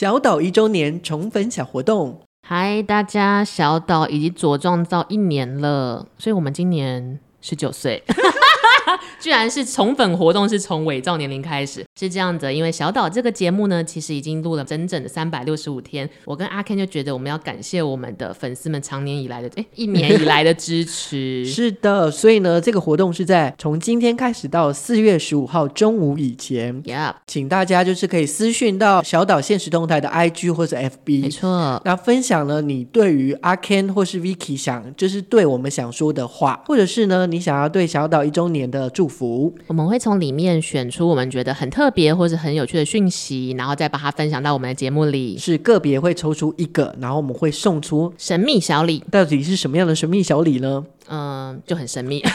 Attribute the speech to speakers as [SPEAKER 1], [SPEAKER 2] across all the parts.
[SPEAKER 1] 小岛一周年宠粉小活动。
[SPEAKER 2] 嗨，大家，小岛已经茁壮到一年了，所以我们今年十九岁。居然是宠粉活动是从伪造年龄开始，是这样子。因为小岛这个节目呢，其实已经录了整整的三百六十五天。我跟阿 Ken 就觉得我们要感谢我们的粉丝们长年以来的哎一年以来的支持。
[SPEAKER 1] 是的，所以呢，这个活动是在从今天开始到四月十五号中午以前。
[SPEAKER 2] Yep.
[SPEAKER 1] 请大家就是可以私讯到小岛现实动态的 IG 或是 FB。
[SPEAKER 2] 没错，
[SPEAKER 1] 那分享了你对于阿 Ken 或是 Vicky 想就是对我们想说的话，或者是呢你想要对小岛一周年的祝福，
[SPEAKER 2] 我们会从里面选出我们觉得很特别或者很有趣的讯息，然后再把它分享到我们的节目里。
[SPEAKER 1] 是个别会抽出一个，然后我们会送出
[SPEAKER 2] 神秘小礼。
[SPEAKER 1] 到底是什么样的神秘小礼呢？
[SPEAKER 2] 嗯，就很神秘。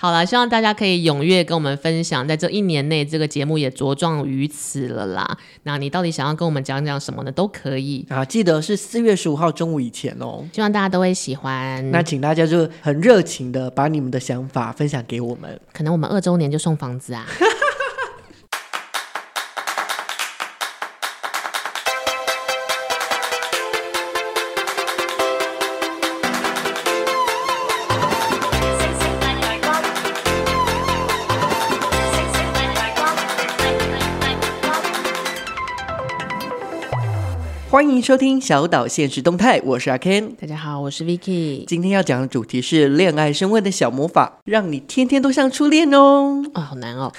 [SPEAKER 2] 好了，希望大家可以踊跃跟我们分享，在这一年内，这个节目也茁壮于此了啦。那你到底想要跟我们讲讲什么呢？都可以
[SPEAKER 1] 啊，记得是四月十五号中午以前哦。
[SPEAKER 2] 希望大家都会喜欢。
[SPEAKER 1] 那请大家就很热情的把你们的想法分享给我们。
[SPEAKER 2] 可能我们二周年就送房子啊。
[SPEAKER 1] 欢迎收听小岛现实动态，我是阿 Ken。
[SPEAKER 2] 大家好，我是 Vicky。
[SPEAKER 1] 今天要讲的主题是恋爱升温的小魔法，让你天天都像初恋哦。
[SPEAKER 2] 啊、哦，好难哦，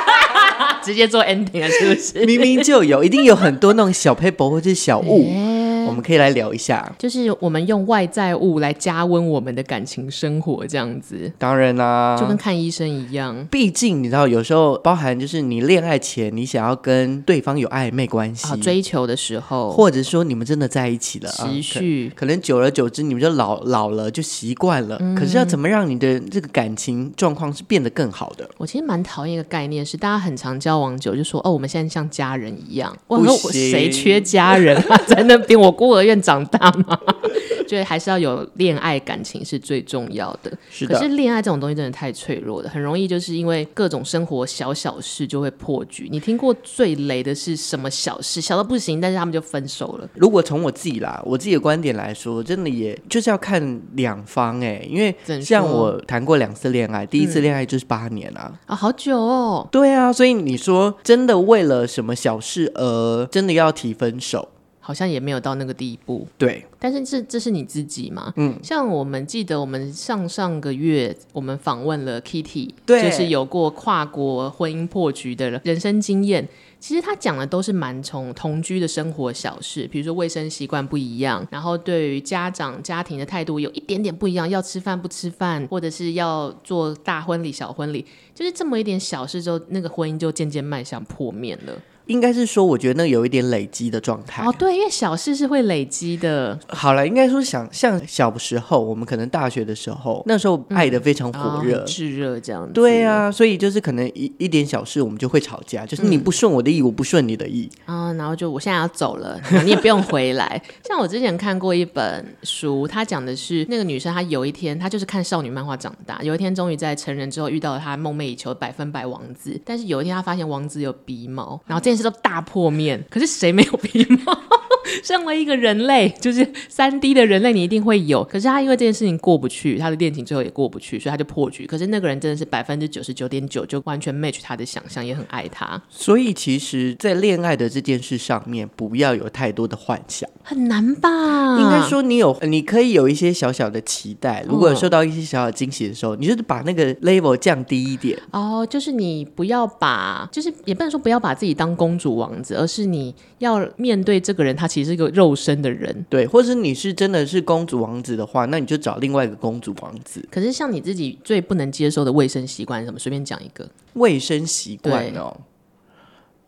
[SPEAKER 2] 直接做 ending 了是不是？
[SPEAKER 1] 明明就有，一定有很多那种小 paper 或者小物。欸我们可以来聊一下，
[SPEAKER 2] 就是我们用外在物来加温我们的感情生活，这样子。
[SPEAKER 1] 当然啦，
[SPEAKER 2] 就跟看医生一样。
[SPEAKER 1] 毕竟你知道，有时候包含就是你恋爱前，你想要跟对方有暧昧关系、
[SPEAKER 2] 啊、追求的时候，
[SPEAKER 1] 或者说你们真的在一起了，
[SPEAKER 2] 持续、
[SPEAKER 1] 啊可，可能久而久之，你们就老老了，就习惯了、嗯。可是要怎么让你的这个感情状况是变得更好的？
[SPEAKER 2] 我其实蛮讨厌一个概念，是大家很常交往久就说哦，我们现在像家人一样。我说我谁缺家人啊？在那边我孤儿院长大。大吗？觉得还是要有恋爱感情是最重要的。
[SPEAKER 1] 是的。
[SPEAKER 2] 可是恋爱这种东西真的太脆弱了，很容易就是因为各种生活小小事就会破局。你听过最雷的是什么小事？小到不行，但是他们就分手了。
[SPEAKER 1] 如果从我自己啦，我自己的观点来说，真的也就是要看两方哎、欸，因为像我谈过两次恋爱，第一次恋爱就是八年啊，
[SPEAKER 2] 啊、好久哦。
[SPEAKER 1] 对啊，所以你说真的为了什么小事而真的要提分手？
[SPEAKER 2] 好像也没有到那个地步，
[SPEAKER 1] 对。
[SPEAKER 2] 但是这这是你自己嘛？
[SPEAKER 1] 嗯。
[SPEAKER 2] 像我们记得，我们上上个月我们访问了 Kitty，
[SPEAKER 1] 对，
[SPEAKER 2] 就是有过跨国婚姻破局的人生经验。其实他讲的都是蛮从同居的生活小事，比如说卫生习惯不一样，然后对于家长家庭的态度有一点点不一样，要吃饭不吃饭，或者是要做大婚礼小婚礼，就是这么一点小事之后，那个婚姻就渐渐迈向破灭了。
[SPEAKER 1] 应该是说，我觉得那有一点累积的状态。
[SPEAKER 2] 哦，对，因为小事是会累积的。
[SPEAKER 1] 好了，应该说想像小时候，我们可能大学的时候，那时候爱的非常火热、
[SPEAKER 2] 炙、嗯、热、哦、这样子。
[SPEAKER 1] 对啊，所以就是可能一一点小事，我们就会吵架，就是你不顺我的意，嗯、我不顺你的意。
[SPEAKER 2] 啊、哦，然后就我现在要走了，你也不用回来。像我之前看过一本书，他讲的是那个女生，她有一天她就是看少女漫画长大，有一天终于在成人之后遇到了她梦寐以求的百分百王子，但是有一天她发现王子有鼻毛，然后这件事都大破。面，可是谁没有鼻毛？身为一个人类，就是三 D 的人类，你一定会有。可是他因为这件事情过不去，他的恋情最后也过不去，所以他就破局。可是那个人真的是百分之九十九点九，就完全 match 他的想象，也很爱他。
[SPEAKER 1] 所以其实，在恋爱的这件事上面，不要有太多的幻想，
[SPEAKER 2] 很难吧？
[SPEAKER 1] 应该说，你有，你可以有一些小小的期待。如果受到一些小小惊喜的时候，哦，你就是把那个 level 降低一点。
[SPEAKER 2] 哦，就是你不要把，就是也不能说不要把自己当公主王子，而是你要面对这个人，他其实是一个肉身的人，
[SPEAKER 1] 对，或者你是真的是公主王子的话，那你就找另外一个公主王子。
[SPEAKER 2] 可是像你自己最不能接受的卫生习惯是什么？随便讲一个
[SPEAKER 1] 卫生习惯哦，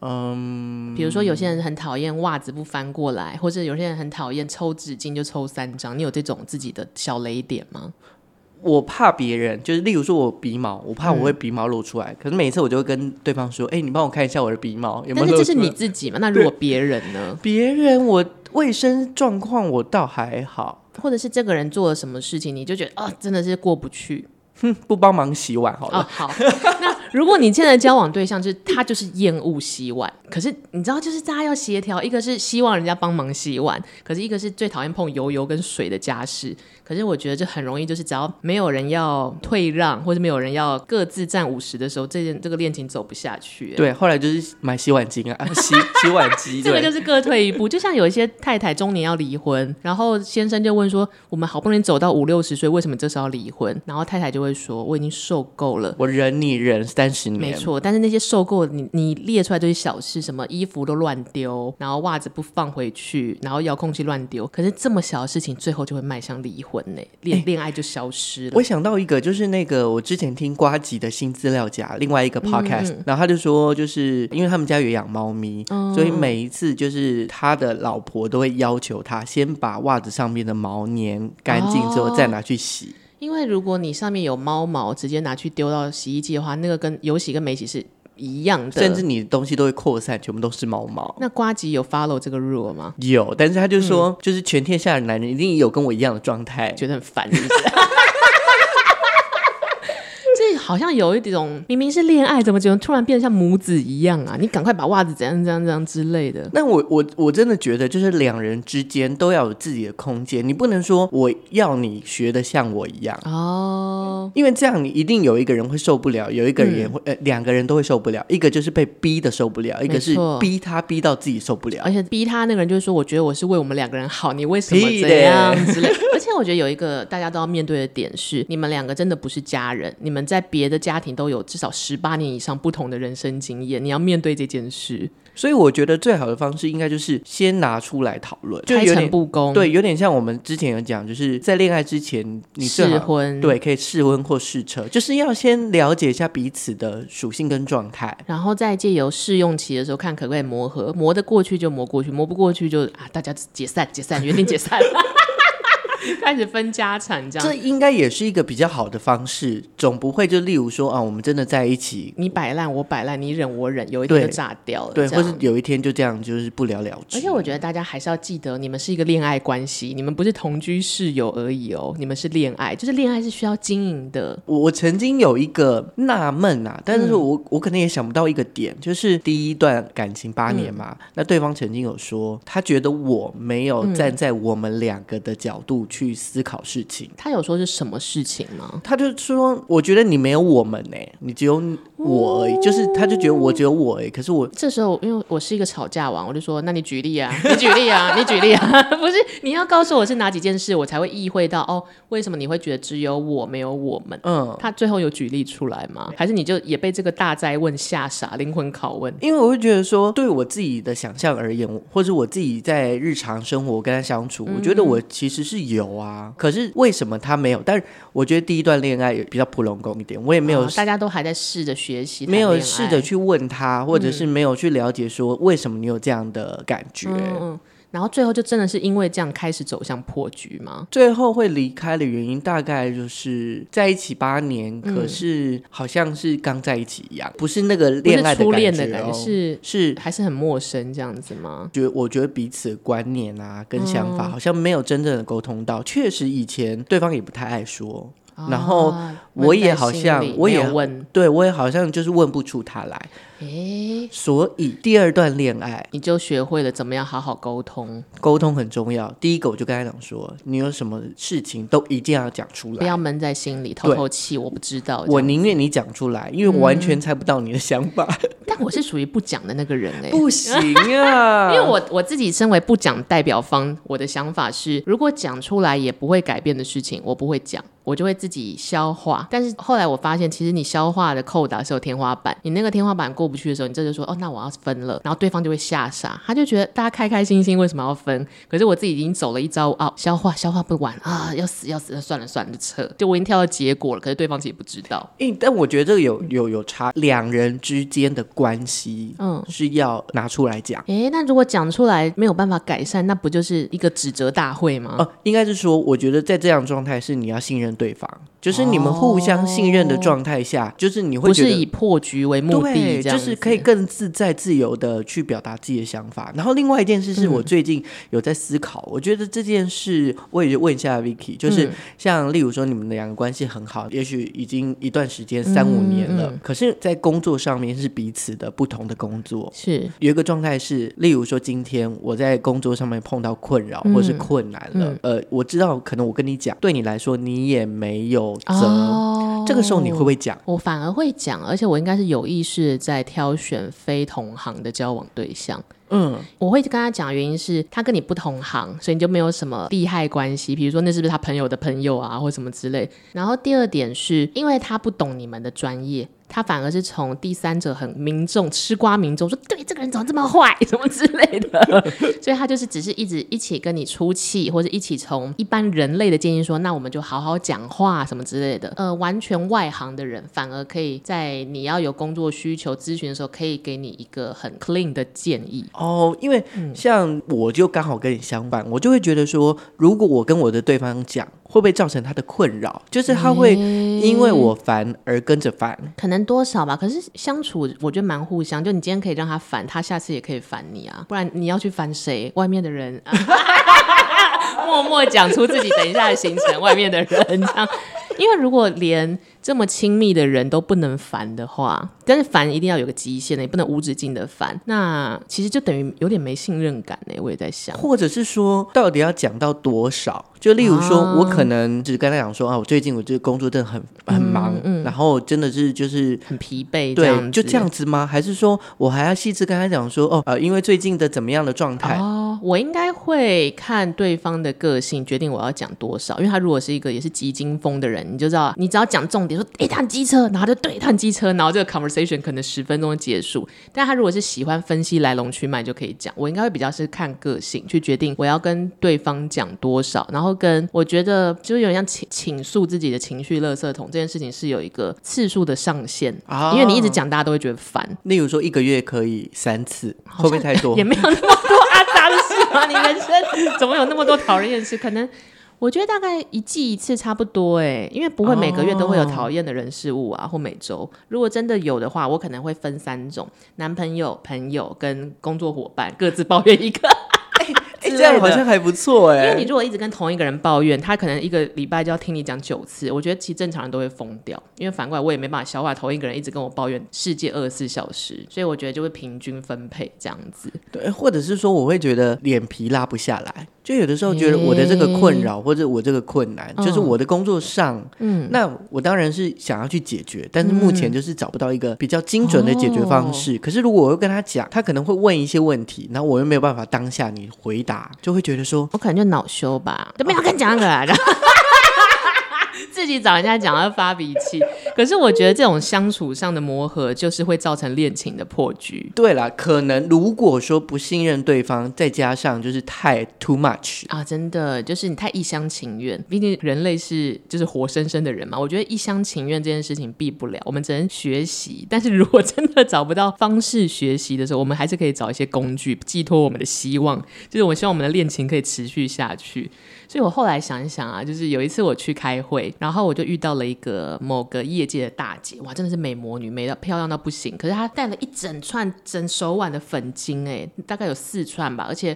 [SPEAKER 1] 嗯，
[SPEAKER 2] 比如说有些人很讨厌袜子不翻过来，或者有些人很讨厌抽纸巾就抽三张，你有这种自己的小雷点吗？
[SPEAKER 1] 我怕别人，就是例如说我鼻毛，我怕我会鼻毛露出来。嗯、可是每一次我就会跟对方说：“哎、欸，你帮我看一下我的鼻毛有没有露出来。”但是这是
[SPEAKER 2] 你自己嘛？那如果别人呢？
[SPEAKER 1] 别人我卫生状况我倒还好，
[SPEAKER 2] 或者是这个人做了什么事情，你就觉得啊，真的是过不去。
[SPEAKER 1] 哼，不帮忙洗碗好了。
[SPEAKER 2] 哦、好，那如果你现在交往对象就是他就是厌恶洗碗，可是你知道就是大家要协调，一个是希望人家帮忙洗碗，可是一个是最讨厌碰油油跟水的家事。可是我觉得这很容易，就是只要没有人要退让，或者没有人要各自占五十的时候，这件这个恋情走不下去。
[SPEAKER 1] 对，后来就是买洗碗巾啊，洗洗碗机。
[SPEAKER 2] 这个就是各退一步，就像有一些太太中年要离婚，然后先生就问说：“我们好不容易走到五六十岁，为什么这时候要离婚？”然后太太就会说：“我已经受够了，
[SPEAKER 1] 我忍你忍三十年。”
[SPEAKER 2] 没错，但是那些受够，你你列出来这些小事，什么衣服都乱丢，然后袜子不放回去，然后遥控器乱丢，可是这么小的事情，最后就会迈向离婚呢？恋 恋。爱就消失了。
[SPEAKER 1] 我想到一个，就是那个我之前听瓜吉的新资料夹，另外一个 podcast，、嗯、然后他就说，就是因为他们家有养猫咪、嗯，所以每一次就是他的老婆都会要求他先把袜子上面的毛粘干净之后再拿去洗、哦。
[SPEAKER 2] 因为如果你上面有猫毛，直接拿去丢到洗衣机的话，那个跟有洗跟没洗是一样的，
[SPEAKER 1] 甚至你的东西都会扩散，全部都是猫毛。
[SPEAKER 2] 那瓜吉有 follow 这个 rule 吗？
[SPEAKER 1] 有，但是他就说，嗯、就是全天下的男人一定有跟我一样的状态，
[SPEAKER 2] 觉得很烦？好像有一种明明是恋爱，怎么怎么突然变得像母子一样啊？你赶快把袜子怎样怎样怎样之类的。
[SPEAKER 1] 那我我我真的觉得，就是两人之间都要有自己的空间，你不能说我要你学的像我一样哦，因为这样你一定有一个人会受不了，有一个人会、嗯、呃两个人都会受不了，一个就是被逼的受不了，一个是逼他逼到自己受不了，
[SPEAKER 2] 而且逼他那个人就是说，我觉得我是为我们两个人好，你为什么这样之类的。而且我觉得有一个大家都要面对的点是，你们两个真的不是家人，你们在别的家庭都有至少十八年以上不同的人生经验，你要面对这件事。
[SPEAKER 1] 所以我觉得最好的方式应该就是先拿出来讨论，
[SPEAKER 2] 就有点不公。
[SPEAKER 1] 对，有点像我们之前有讲，就是在恋爱之前，你试
[SPEAKER 2] 婚，
[SPEAKER 1] 对，可以试婚或试车，就是要先了解一下彼此的属性跟状态，
[SPEAKER 2] 然后再借由试用期的时候看可不可以磨合，磨得过去就磨过去，磨不过去就啊，大家解散，解散，原定解散。开始分家产，这样
[SPEAKER 1] 这应该也是一个比较好的方式，总不会就例如说啊，我们真的在一起，
[SPEAKER 2] 你摆烂我摆烂，你忍我忍，有一天就炸掉了，
[SPEAKER 1] 对，或是有一天就这样就是不了了之。
[SPEAKER 2] 而且我觉得大家还是要记得，你们是一个恋爱关系，你们不是同居室友而已哦，你们是恋爱，就是恋爱是需要经营的。
[SPEAKER 1] 我我曾经有一个纳闷啊，但是我、嗯、我可能也想不到一个点，就是第一段感情八年嘛、嗯，那对方曾经有说，他觉得我没有站在我们两个的角度去。思考事情，
[SPEAKER 2] 他有说是什么事情吗？
[SPEAKER 1] 他就说，我觉得你没有我们呢、欸，你只有我而已。就是他就觉得我只有我而已。可是我
[SPEAKER 2] 这时候，因为我是一个吵架王，我就说，那你举例啊，你举例啊，你举例啊，不是你要告诉我是哪几件事，我才会意会到哦，为什么你会觉得只有我没有我们？嗯，他最后有举例出来吗？还是你就也被这个大灾问吓傻，灵魂拷问？
[SPEAKER 1] 因为我会觉得说，对我自己的想象而言，或者我自己在日常生活跟他相处，嗯、我觉得我其实是有。啊！可是为什么他没有？但是我觉得第一段恋爱也比较普龙宫一点，我也没有、哦，
[SPEAKER 2] 大家都还在试着学习，
[SPEAKER 1] 没有试着去问他，或者是没有去了解说为什么你有这样的感觉。嗯嗯
[SPEAKER 2] 然后最后就真的是因为这样开始走向破局吗？
[SPEAKER 1] 最后会离开的原因大概就是在一起八年，嗯、可是好像是刚在一起一样，不是那个恋爱的感觉，哦，的感觉
[SPEAKER 2] 是是还是很陌生这样子吗？
[SPEAKER 1] 觉我觉得彼此的观念啊跟想法好像没有真正的沟通到，嗯、确实以前对方也不太爱说。然后我也好像，我也问，对我也好像就是问不出他来。诶，所以第二段恋爱
[SPEAKER 2] 你就学会了怎么样好好沟通，
[SPEAKER 1] 沟通很重要。第一个我就跟他讲说，你有什么事情都一定要讲出来，
[SPEAKER 2] 不要闷在心里，透透气。我不知道，
[SPEAKER 1] 我宁愿你讲出来，因为我完全猜不到你的想法。嗯、
[SPEAKER 2] 但我是属于不讲的那个人哎，
[SPEAKER 1] 不行啊，
[SPEAKER 2] 因为我我自己身为不讲代表方，我的想法是，如果讲出来也不会改变的事情，我不会讲。我就会自己消化，但是后来我发现，其实你消化的扣打是有天花板，你那个天花板过不去的时候，你这就说哦，那我要分了，然后对方就会吓傻，他就觉得大家开开心心为什么要分？可是我自己已经走了一招啊，消化消化不完啊，要死要死，那算了算了就撤，就我已经跳到结果了，可是对方其实不知道。
[SPEAKER 1] 诶，但我觉得这个有有有差，两人之间的关系，嗯，是要拿出来讲。
[SPEAKER 2] 诶，那如果讲出来没有办法改善，那不就是一个指责大会吗？
[SPEAKER 1] 哦，应该是说，我觉得在这样状态是你要信任对方。就是你们互相信任的状态下，哦、就是你会觉得
[SPEAKER 2] 不是以破局为目的，
[SPEAKER 1] 对，就是可以更自在、自由的去表达自己的想法。然后另外一件事是我最近有在思考，嗯、我觉得这件事我也问一下 Vicky，就是像例如说你们的两个关系很好，也许已经一段时间三五年了，嗯嗯、可是，在工作上面是彼此的不同的工作，
[SPEAKER 2] 是。
[SPEAKER 1] 有一个状态是，例如说今天我在工作上面碰到困扰或是困难了，呃，我知道可能我跟你讲，对你来说你也没有责，哦、这个时候你会不会讲？
[SPEAKER 2] 我反而会讲，而且我应该是有意识在挑选非同行的交往对象。嗯，我会跟他讲，原因是他跟你不同行，所以你就没有什么利害关系。比如说，那是不是他朋友的朋友啊，或什么之类。然后第二点是因为他不懂你们的专业。他反而是从第三者很民众吃瓜民众说，对这个人怎么这么坏，什么之类的，所以他就是只是一直一起跟你出气，或者一起从一般人类的建议说，那我们就好好讲话什么之类的。呃，完全外行的人反而可以在你要有工作需求咨询的时候，可以给你一个很 clean 的建议。
[SPEAKER 1] 哦，因为像我就刚好跟你相反，我就会觉得说，如果我跟我的对方讲。会不会造成他的困扰？就是他会因为我烦而跟着烦，
[SPEAKER 2] 可能多少吧。可是相处，我觉得蛮互相。就你今天可以让他烦，他下次也可以烦你啊。不然你要去烦谁？外面的人，默默讲出自己等一下的行程。外面的人这样，因为如果连。这么亲密的人都不能烦的话，但是烦一定要有个极限的，也不能无止境的烦。那其实就等于有点没信任感呢。我也在想，
[SPEAKER 1] 或者是说，到底要讲到多少？就例如说，啊、我可能只跟他讲说啊，我最近我这个工作真的很很忙，嗯嗯、然后真的是就是
[SPEAKER 2] 很疲惫，
[SPEAKER 1] 对，就这样子吗？还是说我还要细致跟他讲说，哦，呃，因为最近的怎么样的状态？
[SPEAKER 2] 哦，我应该会看对方的个性决定我要讲多少，因为他如果是一个也是急惊风的人，你就知道，你只要讲重点。说，哎，他很机车，然后就对，他很机车，然后这个 conversation 可能十分钟就结束。但他如果是喜欢分析来龙去脉，就可以讲。我应该会比较是看个性去决定我要跟对方讲多少，然后跟我觉得就是有点像倾倾诉自己的情绪垃圾桶这件事情是有一个次数的上限，啊、因为你一直讲，大家都会觉得烦。
[SPEAKER 1] 例如说一个月可以三次，会不会太多？
[SPEAKER 2] 也没有那么多阿杂的事吗？你人生怎么有那么多讨厌的事？可能。我觉得大概一季一次差不多哎，因为不会每个月都会有讨厌的人事物啊，哦、或每周。如果真的有的话，我可能会分三种：男朋友、朋友跟工作伙伴，各自抱怨一个。
[SPEAKER 1] 欸、这样好像还不错哎，
[SPEAKER 2] 因为你如果一直跟同一个人抱怨，他可能一个礼拜就要听你讲九次。我觉得其实正常人都会疯掉，因为反过来我也没办法消化同一个人一直跟我抱怨世界二十四小时，所以我觉得就会平均分配这样子。
[SPEAKER 1] 对，或者是说我会觉得脸皮拉不下来，就有的时候觉得我的这个困扰或者我这个困难，欸、就是我的工作上，嗯，那我当然是想要去解决，但是目前就是找不到一个比较精准的解决方式。哦、可是如果我又跟他讲，他可能会问一些问题，然后我又没有办法当下你回答，就会觉得说，
[SPEAKER 2] 我可能就恼羞吧，都没有跟你讲那个。自己找人家讲要发脾气，可是我觉得这种相处上的磨合，就是会造成恋情的破局。
[SPEAKER 1] 对啦，可能如果说不信任对方，再加上就是太 too much
[SPEAKER 2] 啊，真的就是你太一厢情愿。毕竟人类是就是活生生的人嘛，我觉得一厢情愿这件事情避不了，我们只能学习。但是如果真的找不到方式学习的时候，我们还是可以找一些工具寄托我们的希望，就是我希望我们的恋情可以持续下去。所以我后来想一想啊，就是有一次我去开会，然后我就遇到了一个某个业界的大姐，哇，真的是美魔女，美到漂亮到不行。可是她戴了一整串整手腕的粉晶，哎，大概有四串吧。而且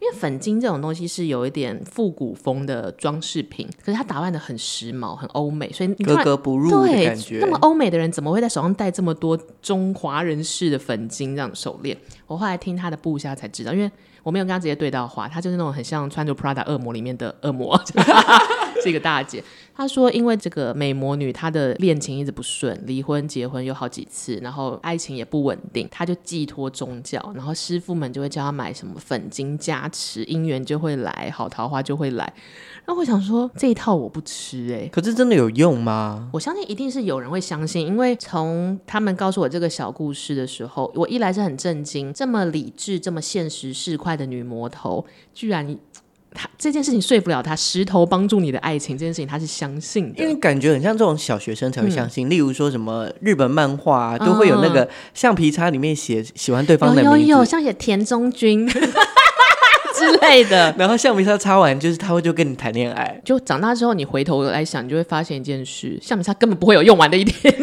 [SPEAKER 2] 因为粉晶这种东西是有一点复古风的装饰品，可是她打扮的很时髦、很欧美，所以你
[SPEAKER 1] 格格不入的感觉。
[SPEAKER 2] 对，那么欧美的人怎么会在手上戴这么多中华人士的粉晶这样的手链？我后来听她的部下才知道，因为。我没有跟他直接对到话，他就是那种很像穿着 Prada 恶魔里面的恶魔，是一个大姐。她说，因为这个美魔女她的恋情一直不顺，离婚、结婚有好几次，然后爱情也不稳定，她就寄托宗教，然后师傅们就会叫她买什么粉晶加持，姻缘就会来，好桃花就会来。然后我想说，这一套我不吃哎、欸，
[SPEAKER 1] 可是真的有用吗？
[SPEAKER 2] 我相信一定是有人会相信，因为从他们告诉我这个小故事的时候，我一来是很震惊，这么理智、这么现实市侩的女魔头，居然他这件事情说服了他，石头帮助你的爱情这件事情他是相信的，
[SPEAKER 1] 因为感觉很像这种小学生才会相信。嗯、例如说什么日本漫画、啊、都会有那个橡皮擦里面写喜欢对方的名字，
[SPEAKER 2] 有有有，像写田中君。之类的。
[SPEAKER 1] 然后橡皮擦擦完，就是他会就跟你谈恋爱。
[SPEAKER 2] 就长大之后，你回头来想，你就会发现一件事：橡皮擦根本不会有用完的一天，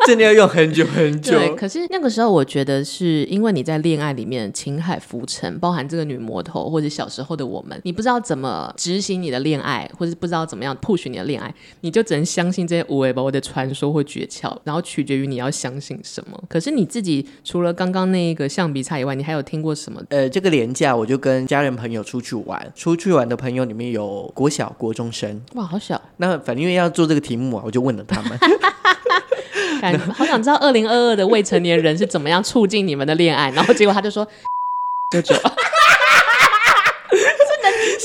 [SPEAKER 1] 真的要用很久很久。
[SPEAKER 2] 对，可是那个时候，我觉得是因为你在恋爱里面情海浮沉，包含这个女魔头或者小时候的我们，你不知道怎么执行你的恋爱，或者不知道怎么样 push 你的恋爱，你就只能相信这些无尾巴的传说或诀窍，然后取决于你要相信什么。可是你自己除了刚刚那一个橡皮擦以外，你还有听过什么？
[SPEAKER 1] 呃，这个连假我就跟家人朋友出去玩，出去玩的朋友里面有国小、国中生，
[SPEAKER 2] 哇，好小。
[SPEAKER 1] 那反正因为要做这个题目啊，我就问了他们。
[SPEAKER 2] 感好想知道二零二二的未成年人是怎么样促进你们的恋爱，然后结果他就说 舅舅。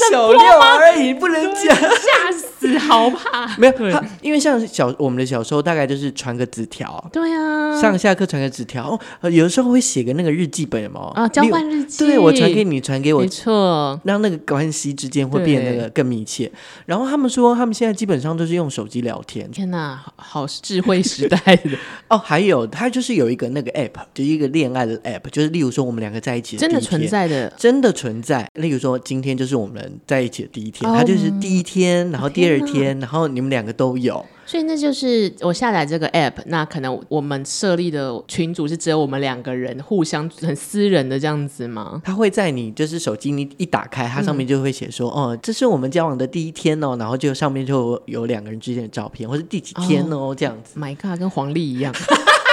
[SPEAKER 1] 小六而已，不能讲，
[SPEAKER 2] 吓死，好怕。
[SPEAKER 1] 没有他，因为像小我们的小时候，大概就是传个纸条。
[SPEAKER 2] 对啊，
[SPEAKER 1] 上下课传个纸条，哦，有的时候会写个那个日记本嘛。
[SPEAKER 2] 啊，交换日记。
[SPEAKER 1] 对，我传给你，传给我，
[SPEAKER 2] 没错，
[SPEAKER 1] 让那个关系之间会变得那个更密切。然后他们说，他们现在基本上都是用手机聊天。
[SPEAKER 2] 天哪，好智慧时代的
[SPEAKER 1] 哦。还有，他就是有一个那个 app，就是一个恋爱的 app，就是例如说我们两个在一起，
[SPEAKER 2] 真的存在的，
[SPEAKER 1] 真的存在。例如说今天就是我们。在一起的第一天，他就是第一天，然后第二天，然后你们两个都有，
[SPEAKER 2] 所以那就是我下载这个 app，那可能我们设立的群组是只有我们两个人，互相很私人的这样子吗？
[SPEAKER 1] 他会在你就是手机你一打开，它上面就会写说，哦，这是我们交往的第一天哦，然后就上面就有两个人之间的照片，或是第几天哦，这样子。
[SPEAKER 2] My God，跟黄历一样。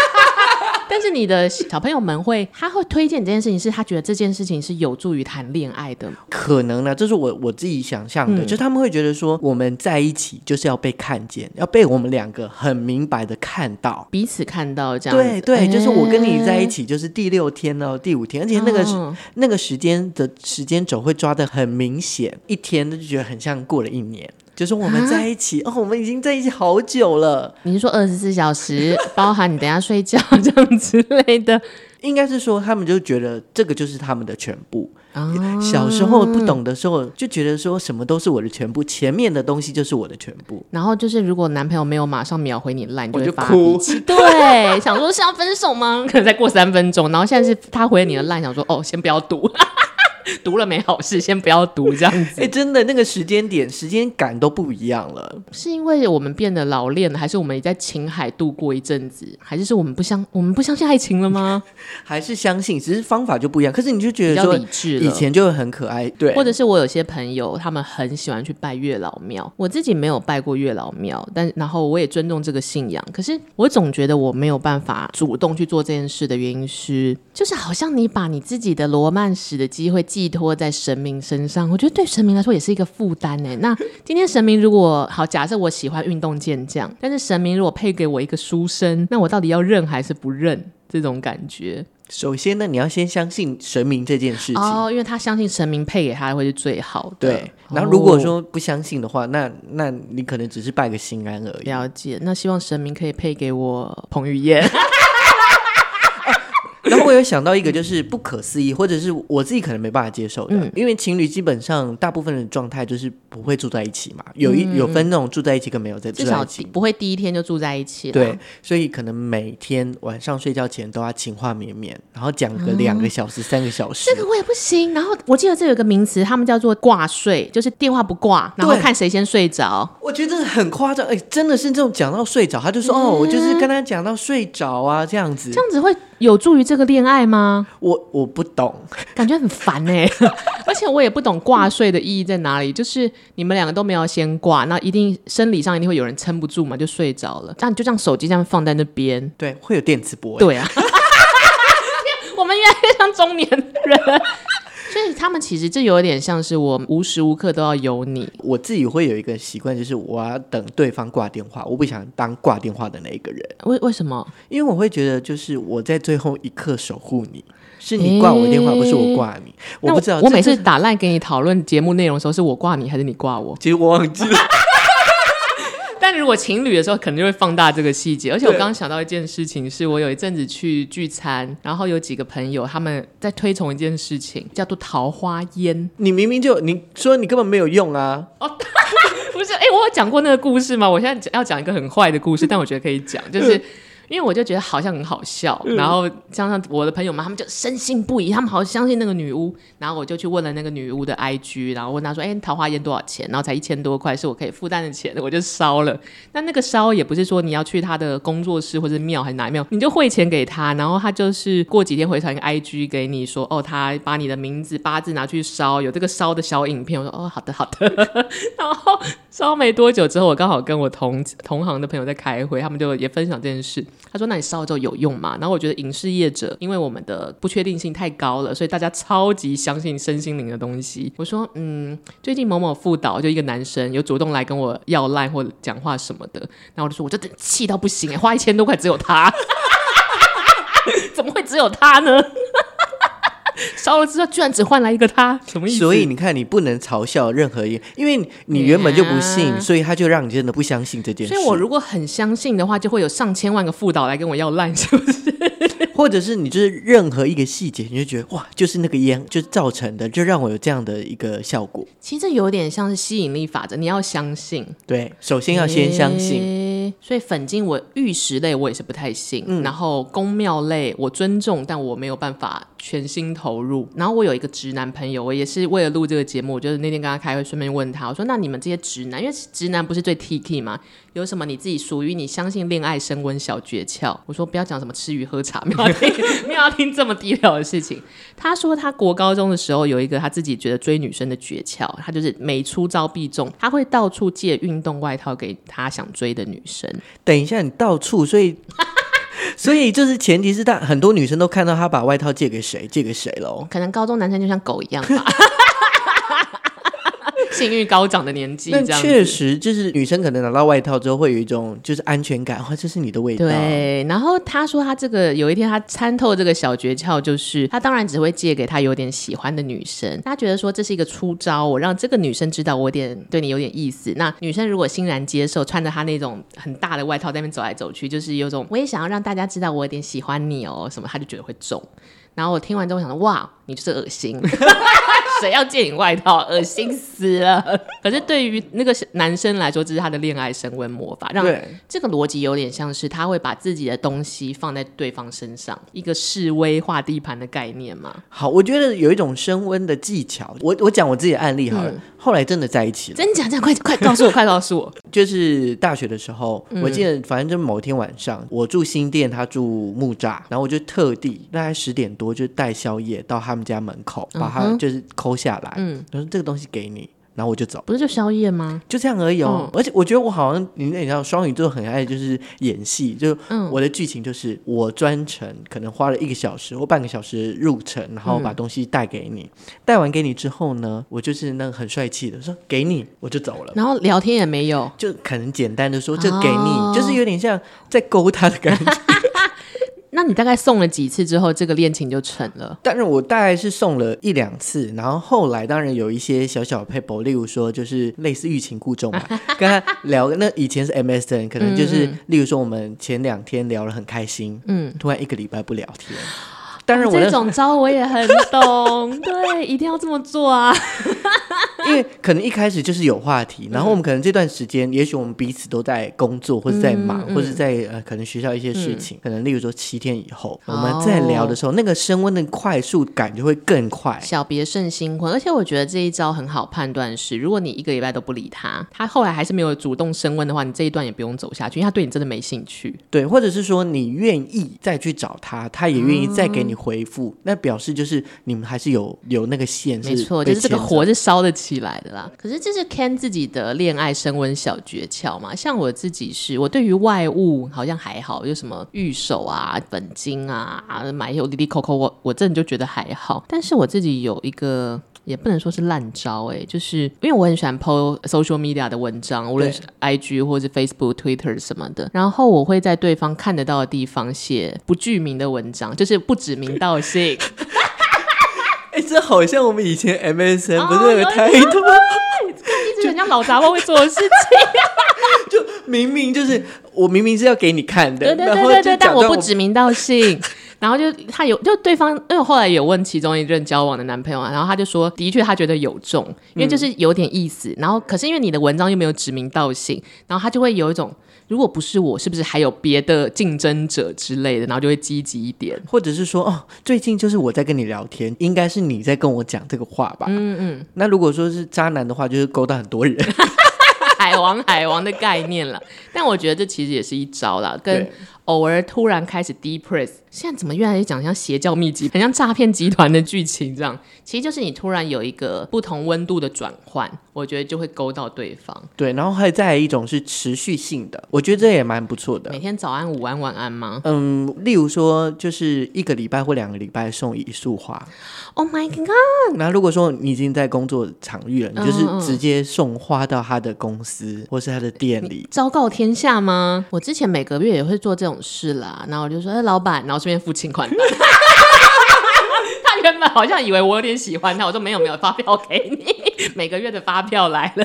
[SPEAKER 2] 但是你的小朋友们会，他会推荐这件事情，是他觉得这件事情是有助于谈恋爱的。
[SPEAKER 1] 可能呢，这是我我自己想象的，嗯、就是他们会觉得说，我们在一起就是要被看见，要被我们两个很明白的看到，
[SPEAKER 2] 彼此看到这样。
[SPEAKER 1] 对对，欸、就是我跟你在一起就是第六天哦，第五天，而且那个、哦、那个时间的时间轴会抓的很明显，一天就觉得很像过了一年。就是我们在一起、啊、哦，我们已经在一起好久了。
[SPEAKER 2] 你是说二十四小时，包含你等下睡觉 这样之类的？
[SPEAKER 1] 应该是说他们就觉得这个就是他们的全部。啊、小时候不懂的时候，就觉得说什么都是我的全部，前面的东西就是我的全部。
[SPEAKER 2] 然后就是如果男朋友没有马上秒回你烂，你就会发
[SPEAKER 1] 哭。
[SPEAKER 2] 对，想说是要分手吗？可能再过三分钟，然后现在是他回你的烂，想说哦，先不要读。读了没好事，先不要读这样子。
[SPEAKER 1] 哎、欸，真的那个时间点、时间感都不一样了。
[SPEAKER 2] 是因为我们变得老练了，还是我们也在情海度过一阵子，还是说我们不相我们不相信爱情了吗？
[SPEAKER 1] 还是相信，只是方法就不一样。可是你就觉得说，理智以前就会很可爱，对。
[SPEAKER 2] 或者是我有些朋友，他们很喜欢去拜月老庙。我自己没有拜过月老庙，但然后我也尊重这个信仰。可是我总觉得我没有办法主动去做这件事的原因是，就是好像你把你自己的罗曼史的机会寄托在神明身上，我觉得对神明来说也是一个负担呢。那今天神明如果好，假设我喜欢运动健将，但是神明如果配给我一个书生，那我到底要认还是不认？这种感觉，
[SPEAKER 1] 首先呢，你要先相信神明这件事情
[SPEAKER 2] 哦，因为他相信神明配给他会是最好的。
[SPEAKER 1] 对，然后如果说不相信的话，哦、那那你可能只是拜个心安而已。
[SPEAKER 2] 了解，那希望神明可以配给我彭于晏。
[SPEAKER 1] 我有想到一个，就是不可思议，或者是我自己可能没办法接受的，嗯、因为情侣基本上大部分的状态就是不会住在一起嘛，有一有分那种住在一起跟没有在住在一起，
[SPEAKER 2] 不会第一天就住在一起。
[SPEAKER 1] 对，所以可能每天晚上睡觉前都要情话绵绵，然后讲个两个小时、嗯、三个小时。
[SPEAKER 2] 这个我也不行。然后我记得这有个名词，他们叫做挂睡，就是电话不挂，然后看谁先睡着。
[SPEAKER 1] 我觉得很夸张，哎，真的是这种讲到睡着，他就说、嗯、哦，我就是跟他讲到睡着啊，这样子，
[SPEAKER 2] 这样子会。有助于这个恋爱吗？
[SPEAKER 1] 我我不懂，
[SPEAKER 2] 感觉很烦哎、欸，而且我也不懂挂睡的意义在哪里。就是你们两个都没有先挂，那一定生理上一定会有人撑不住嘛，就睡着了。那你就这样手机这样放在那边，
[SPEAKER 1] 对，会有电磁波。
[SPEAKER 2] 对啊，我们越来越像中年人。所以他们其实这有点像是我无时无刻都要有你。
[SPEAKER 1] 我自己会有一个习惯，就是我要等对方挂电话，我不想当挂电话的那一个人。
[SPEAKER 2] 为为什么？
[SPEAKER 1] 因为我会觉得，就是我在最后一刻守护你，是你挂我电话，欸、不是我挂你。我不知道，
[SPEAKER 2] 我每次打烂给你讨论节目内容的时候，是我挂你还是你挂我？
[SPEAKER 1] 其实我忘记了。
[SPEAKER 2] 但如果情侣的时候，可能就会放大这个细节。而且我刚刚想到一件事情，是我有一阵子去聚餐，然后有几个朋友他们在推崇一件事情，叫做桃花烟。
[SPEAKER 1] 你明明就你说你根本没有用啊！哦，
[SPEAKER 2] 不是，哎、欸，我有讲过那个故事吗？我现在要讲一个很坏的故事，但我觉得可以讲，就是。因为我就觉得好像很好笑，嗯、然后加上我的朋友们，他们就深信不疑，他们好相信那个女巫。然后我就去问了那个女巫的 IG，然后问她说：“哎，桃花烟多少钱？”然后才一千多块，是我可以负担的钱，我就烧了。那那个烧也不是说你要去他的工作室或者庙还是哪庙，你就汇钱给他，然后他就是过几天回传一个 IG 给你说：“哦，他把你的名字八字拿去烧，有这个烧的小影片。”我说：“哦，好的好的。”然后烧没多久之后，我刚好跟我同同行的朋友在开会，他们就也分享这件事。他说：“那你烧了之后有用吗？”然后我觉得影视业者，因为我们的不确定性太高了，所以大家超级相信身心灵的东西。我说：“嗯，最近某某副导就一个男生有主动来跟我要赖或讲话什么的。”然后我就说：“我就真气到不行哎，花一千多块只有他，怎么会只有他呢？” 烧了之后，居然只换来一个他，什么意思？
[SPEAKER 1] 所以你看，你不能嘲笑任何一，因为你原本就不信，所以他就让你真的不相信这件事。
[SPEAKER 2] 所以我如果很相信的话，就会有上千万个副导来跟我要烂，是不是？
[SPEAKER 1] 或者是你就是任何一个细节，你就觉得哇，就是那个烟就造成的，就让我有这样的一个效果。
[SPEAKER 2] 其实有点像是吸引力法则，你要相信。
[SPEAKER 1] 对，首先要先相信。欸、
[SPEAKER 2] 所以粉晶，我玉石类我也是不太信，嗯、然后宫庙类我尊重，但我没有办法全心投入。然后我有一个直男朋友，我也是为了录这个节目，我就是那天跟他开会，顺便问他，我说：“那你们这些直男，因为直男不是最 T K 吗？有什么你自己属于你相信恋爱升温小诀窍？”我说：“不要讲什么吃鱼喝茶，没有 要听，没有要听这么低调的事情。”他说他国高中的时候有一个他自己觉得追女生的诀窍，他就是每出招必中，他会到处借运动外套给他想追的女生。
[SPEAKER 1] 等一下，你到处，所以。所以就是前提是，他很多女生都看到他把外套借给谁，借给谁喽？
[SPEAKER 2] 可能高中男生就像狗一样吧。性欲高涨的年纪，
[SPEAKER 1] 那确实就是女生可能拿到外套之后会有一种就是安全感，哇，这是你的味道。
[SPEAKER 2] 对，然后他说他这个有一天他参透这个小诀窍，就是他当然只会借给他有点喜欢的女生，他觉得说这是一个出招，我让这个女生知道我有点对你有点意思。那女生如果欣然接受，穿着他那种很大的外套在那边走来走去，就是有种我也想要让大家知道我有点喜欢你哦什么，他就觉得会中。然后我听完之后我想说，哇，你就是恶心。谁要借你外套？恶心死了！可是对于那个男生来说，这是他的恋爱升温魔法，让这个逻辑有点像是他会把自己的东西放在对方身上，一个示威画地盘的概念嘛。
[SPEAKER 1] 好，我觉得有一种升温的技巧。我我讲我自己的案例好了，嗯、后来真的在一起了。
[SPEAKER 2] 真假？这样快快告诉我，快告诉我！
[SPEAKER 1] 就是大学的时候，我记得反正就某一天晚上，我住新店，他住木栅，然后我就特地大概十点多就带宵夜到他们家门口，把他就是抠下来，嗯，他说这个东西给你。然后我就走，
[SPEAKER 2] 不是就宵夜吗？
[SPEAKER 1] 就这样而已哦。嗯、而且我觉得我好像你你知道双鱼座很爱就是演戏，就我的剧情就是我专程可能花了一个小时或半个小时入城，然后把东西带给你，带、嗯、完给你之后呢，我就是那个很帅气的说给你，我就走了。
[SPEAKER 2] 然后聊天也没有，
[SPEAKER 1] 就可能简单的说这给你，哦、就是有点像在勾他的感觉。
[SPEAKER 2] 那你大概送了几次之后，这个恋情就成了？
[SPEAKER 1] 但是我大概是送了一两次，然后后来当然有一些小小配博，例如说就是类似欲擒故纵嘛，跟他聊。那以前是 MSN，可能就是、嗯、例如说我们前两天聊得很开心，嗯，突然一个礼拜不聊天。这种
[SPEAKER 2] 招我也很懂，对，一定要这么做啊！
[SPEAKER 1] 因为可能一开始就是有话题，然后我们可能这段时间，嗯、也许我们彼此都在工作，或者在忙，嗯、或者在呃，可能学校一些事情，嗯、可能例如说七天以后，嗯、我们在聊的时候，哦、那个升温的快速感就会更快。
[SPEAKER 2] 小别胜新婚，而且我觉得这一招很好判断是，如果你一个礼拜都不理他，他后来还是没有主动升温的话，你这一段也不用走下去，因为他对你真的没兴趣。
[SPEAKER 1] 对，或者是说你愿意再去找他，他也愿意再给你。回复，那表示就是你们还是有有那个线，
[SPEAKER 2] 没错，就是这个火是烧得起来的啦。可是这是 Ken 自己的恋爱升温小诀窍嘛？像我自己是，我对于外物好像还好，有什么玉手啊、本金啊，买一些滴滴扣扣，我我真的就觉得还好。但是我自己有一个。也不能说是烂招哎、欸，就是因为我很喜欢 po social media 的文章，无论是 IG 或是 Facebook、Twitter 什么的，然后我会在对方看得到的地方写不具名的文章，就是不指名道姓。
[SPEAKER 1] 哎、欸，这好像我们以前 MSN 不是有个态度吗？
[SPEAKER 2] 一直很像老杂货会做的事情，
[SPEAKER 1] 就，就明明就是我明明是要给你看的，
[SPEAKER 2] 对对对对对，但我不指名道姓。然后就他有就对方，因为我后来有问其中一任交往的男朋友啊，然后他就说，的确他觉得有中，因为就是有点意思。嗯、然后可是因为你的文章又没有指名道姓，然后他就会有一种。如果不是我，是不是还有别的竞争者之类的？然后就会积极一点，
[SPEAKER 1] 或者是说，哦，最近就是我在跟你聊天，应该是你在跟我讲这个话吧？嗯嗯。那如果说是渣男的话，就是勾搭很多人，
[SPEAKER 2] 海王海王的概念了。但我觉得这其实也是一招啦，跟偶尔突然开始 depress。现在怎么越来越讲像邪教秘籍，很像诈骗集团的剧情这样？其实就是你突然有一个不同温度的转换，我觉得就会勾到对方。
[SPEAKER 1] 对，然后还有再来一种是持续性的，我觉得这也蛮不错的。
[SPEAKER 2] 每天早安、午安、晚安吗？
[SPEAKER 1] 嗯，例如说就是一个礼拜或两个礼拜送一束花。
[SPEAKER 2] Oh my god！
[SPEAKER 1] 那如果说你已经在工作场域了，你就是直接送花到他的公司或是他的店里，
[SPEAKER 2] 昭告天下吗？我之前每个月也会做这种事啦。然后我就说：“哎，老板，然后。”这边付清款单，他原本好像以为我有点喜欢他，我说没有没有，发票给你，每个月的发票来了。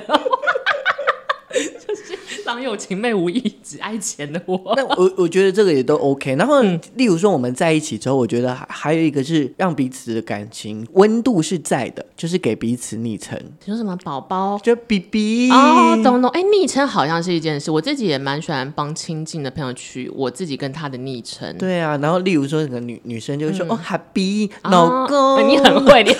[SPEAKER 2] 郎有情妹无意，只爱钱的我。
[SPEAKER 1] 那我我觉得这个也都 OK。然后，嗯、例如说我们在一起之后，我觉得还有一个是让彼此的感情温度是在的，就是给彼此昵称。
[SPEAKER 2] 你说什么宝宝？
[SPEAKER 1] 就 BB
[SPEAKER 2] 哦，懂懂。哎，昵称好像是一件事，我自己也蛮喜欢帮亲近的朋友取我自己跟他的昵称。
[SPEAKER 1] 对啊，然后例如说那个女女生就会说、嗯、哦，Happy 老公、
[SPEAKER 2] 哦，你很会你。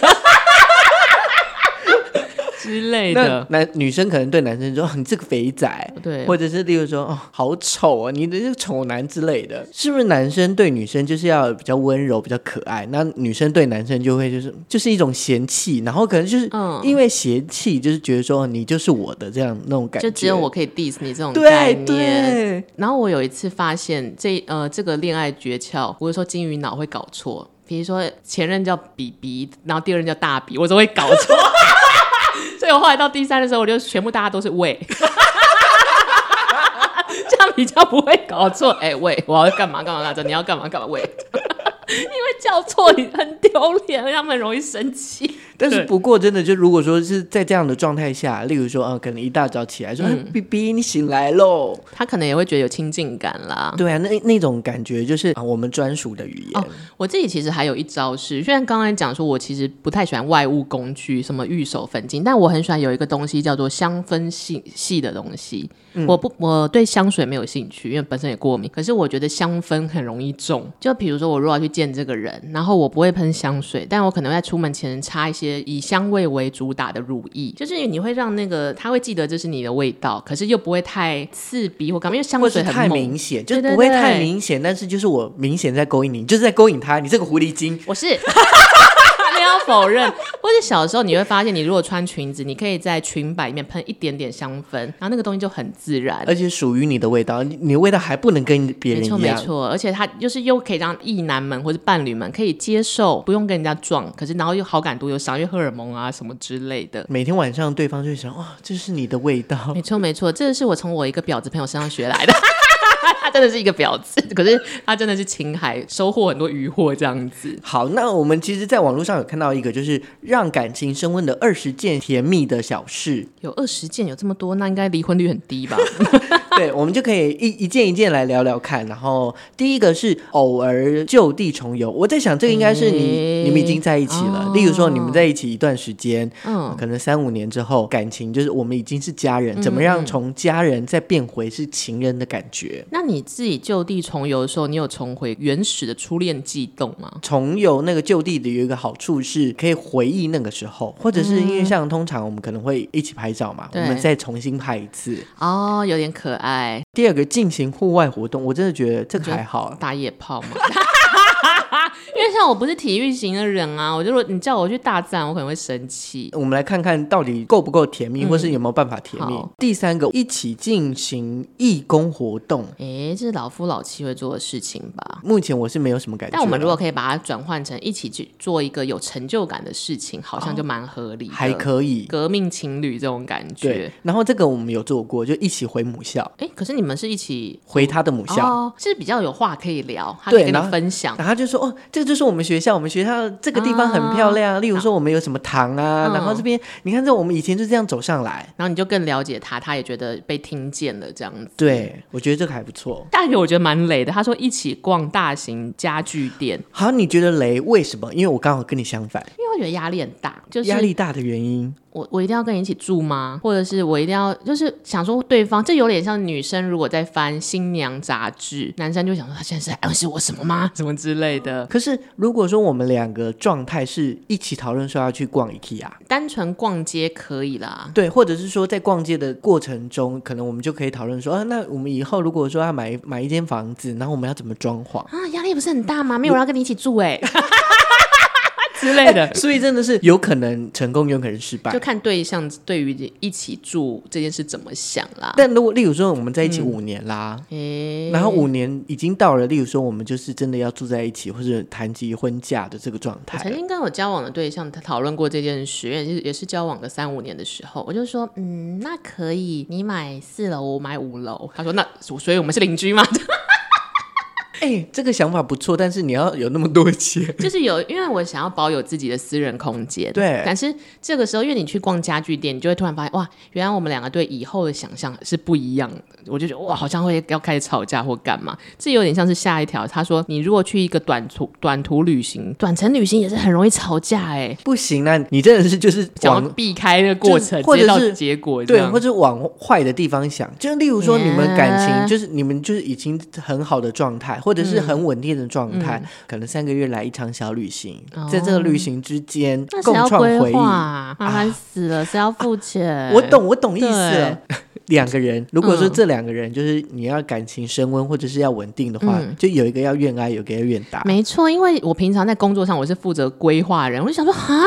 [SPEAKER 2] 之类的，
[SPEAKER 1] 男女生可能对男生说：“你这个肥仔。”对，或者是例如说：“哦，好丑啊，你的这个丑男之类的。”是不是男生对女生就是要比较温柔、比较可爱？那女生对男生就会就是就是一种嫌弃，然后可能就是因为嫌弃，就是觉得说你就是我的这样那种感觉，
[SPEAKER 2] 就只有我可以 diss 你这种概念。对对。然后我有一次发现这呃这个恋爱诀窍，不是说金鱼脑会搞错，比如说前任叫比比，然后第二任叫大比，我都会搞错。所以我后来到第三的时候，我就全部大家都是喂，这样比较不会搞错。哎、喂，我要干嘛干嘛来着？你要干嘛干嘛喂？因为叫错你很丢脸，他们很容易生气。
[SPEAKER 1] 但是不过真的，就如果说是在这样的状态下，例如说，啊，可能一大早起来说嗯，B B，你醒来喽，
[SPEAKER 2] 他可能也会觉得有亲近感啦。
[SPEAKER 1] 对啊，那那种感觉就是啊，我们专属的语言。哦，
[SPEAKER 2] 我自己其实还有一招是，虽然刚才讲说我其实不太喜欢外物工具，什么玉手粉巾，但我很喜欢有一个东西叫做香氛系系的东西。嗯，我不，我对香水没有兴趣，因为本身也过敏。可是我觉得香氛很容易中，就比如说我如果要去见这个人，然后我不会喷香水，但我可能会在出门前擦一些。以香味为主打的乳液，就是你会让那个他会记得这是你的味道，可是又不会太刺鼻或干嘛，因为香水很
[SPEAKER 1] 太明显，就是不会太明显，但是就是我明显在勾引你，就是在勾引他，你这个狐狸精，
[SPEAKER 2] 我是。否认，或者小时候你会发现，你如果穿裙子，你可以在裙摆里面喷一点点香氛，然后那个东西就很自然，
[SPEAKER 1] 而且属于你的味道，你的味道还不能跟别人一样。没错，没错，
[SPEAKER 2] 而且它就是又可以让异男们或者伴侣们可以接受，不用跟人家撞，可是然后又好感度又上，因为荷尔蒙啊什么之类的。
[SPEAKER 1] 每天晚上对方就会想，哇，这是你的味道。
[SPEAKER 2] 没错，没错，这个是我从我一个婊子朋友身上学来的。他真的是一个婊子，可是他真的是情海，收获很多渔获这样子。
[SPEAKER 1] 好，那我们其实，在网络上有看到一个，就是让感情升温的二十件甜蜜的小事。
[SPEAKER 2] 有二十件，有这么多，那应该离婚率很低吧？
[SPEAKER 1] 对，我们就可以一一件一件来聊聊看。然后第一个是偶尔就地重游，我在想，这个应该是你、欸、你们已经在一起了。哦、例如说，你们在一起一段时间，嗯，可能三五年之后，感情就是我们已经是家人，怎么样从家人再变回是情人的感觉？
[SPEAKER 2] 那你自己就地重游的时候，你有重回原始的初恋悸动吗？
[SPEAKER 1] 重游那个就地的有一个好处是，可以回忆那个时候，或者是因为像通常我们可能会一起拍照嘛，嗯、我们再重新拍一次。
[SPEAKER 2] 哦，有点可爱。
[SPEAKER 1] 第二个进行户外活动，我真的觉得这个还好，
[SPEAKER 2] 打野炮嘛。像我不是体育型的人啊，我就说你叫我去大自然，我可能会生气。
[SPEAKER 1] 我们来看看到底够不够甜蜜，嗯、或是有没有办法甜蜜。第三个，一起进行义工活动。
[SPEAKER 2] 哎，这是老夫老妻会做的事情吧？
[SPEAKER 1] 目前我是没有什么感觉。
[SPEAKER 2] 但我们如果可以把它转换成一起去做一个有成就感的事情，好像就蛮合理的，
[SPEAKER 1] 还可以。
[SPEAKER 2] 革命情侣这种感觉。
[SPEAKER 1] 对。然后这个我们有做过，就一起回母校。
[SPEAKER 2] 哎，可是你们是一起
[SPEAKER 1] 回他的母校，
[SPEAKER 2] 哦，是比较有话可以聊，他可以跟你分享。
[SPEAKER 1] 然后他就说：“哦，这个就是我们学校，我们学校这个地方很漂亮。啊、例如说，我们有什么堂啊，然后这边你看，这我们以前就这样走上来，
[SPEAKER 2] 然后你就更了解他，他也觉得被听见了这样子。
[SPEAKER 1] 对，我觉得这个还不错。
[SPEAKER 2] 大学我觉得蛮雷的，他说一起逛大型家具店。
[SPEAKER 1] 好，你觉得雷？为什么？因为我刚好跟你相反。
[SPEAKER 2] 因为我觉得压力很大，就是
[SPEAKER 1] 压力大的原因。
[SPEAKER 2] 我我一定要跟你一起住吗？或者是我一定要就是想说对方，这有点像女生如果在翻新娘杂志，男生就想说他现在是在暗示我什么吗？什么之类的。
[SPEAKER 1] 可是如果说我们两个状态是一起讨论说要去逛 IKEA，
[SPEAKER 2] 单纯逛街可以啦。
[SPEAKER 1] 对，或者是说在逛街的过程中，可能我们就可以讨论说啊，那我们以后如果说要买买一间房子，然后我们要怎么装潢
[SPEAKER 2] 啊？压力不是很大吗？没有人要跟你一起住哎、欸。之类的，
[SPEAKER 1] 所以真的是有可能成功，有可能失败，
[SPEAKER 2] 就看对象对于一起住这件事怎么想啦。
[SPEAKER 1] 但如果例如说我们在一起五年啦，嗯、然后五年已经到了，例如说我们就是真的要住在一起，或者谈及婚嫁的这个状态。
[SPEAKER 2] 曾经跟我交往的对象他讨论过这件事，也是也是交往个三五年的时候，我就说，嗯，那可以，你买四楼，我买五楼。他说，那所以我们是邻居吗？
[SPEAKER 1] 哎、欸，这个想法不错，但是你要有那么多钱，
[SPEAKER 2] 就是有，因为我想要保有自己的私人空间。
[SPEAKER 1] 对，
[SPEAKER 2] 但是这个时候，因为你去逛家具店，你就会突然发现，哇，原来我们两个对以后的想象是不一样的。我就觉得，哇，好像会要开始吵架或干嘛。这有点像是下一条，他说，你如果去一个短途短途旅行，短程旅行也是很容易吵架。哎，
[SPEAKER 1] 不行啊，那你真的是就是
[SPEAKER 2] 想要避开那个过程，
[SPEAKER 1] 或者是
[SPEAKER 2] 结果
[SPEAKER 1] 对，或者往坏的地方想。就例如说，你们感情.就是你们就是已经很好的状态，或者是很稳定。的状态、嗯，可能三个月来一场小旅行，哦、在这个旅行之间共创回忆，
[SPEAKER 2] 麻烦死了，谁、啊、要付钱、
[SPEAKER 1] 啊？我懂，我懂意思。两个人，如果说这两个人就是你要感情升温或者是要稳定的话、嗯，就有一个要愿挨，有一个要愿打。
[SPEAKER 2] 没错，因为我平常在工作上我是负责规划人，我就想说啊，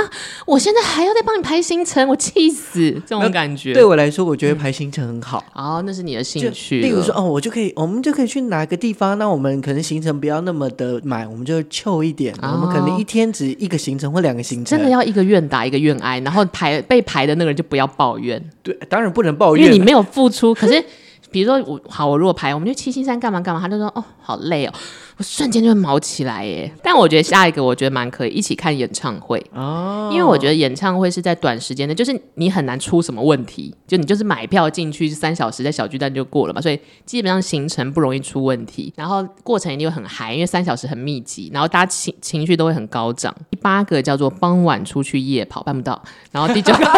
[SPEAKER 2] 我现在还要再帮你排行程，我气死这种感觉。
[SPEAKER 1] 对我来说，我觉得排行程很好。
[SPEAKER 2] 嗯、哦，那是你的兴趣。
[SPEAKER 1] 例如说，哦，我就可以，我们就可以去哪个地方？那我们可能行程不要那么的满，我们就凑一点、哦。我们可能一天只一个行程或两个行程。
[SPEAKER 2] 真的要一个愿打，一个愿挨，然后排被排的那个人就不要抱怨。
[SPEAKER 1] 对，当然不能抱怨，
[SPEAKER 2] 因为你没有付出。可是。比如说我好，我如果排，我们就七星山干嘛干嘛，他就说哦，好累哦，我瞬间就会毛起来耶。但我觉得下一个我觉得蛮可以一起看演唱会哦，因为我觉得演唱会是在短时间内，就是你很难出什么问题，就你就是买票进去三小时在小巨蛋就过了嘛，所以基本上行程不容易出问题，然后过程一定会很嗨，因为三小时很密集，然后大家情情绪都会很高涨。第八个叫做傍晚出去夜跑，办不到，然后第九个。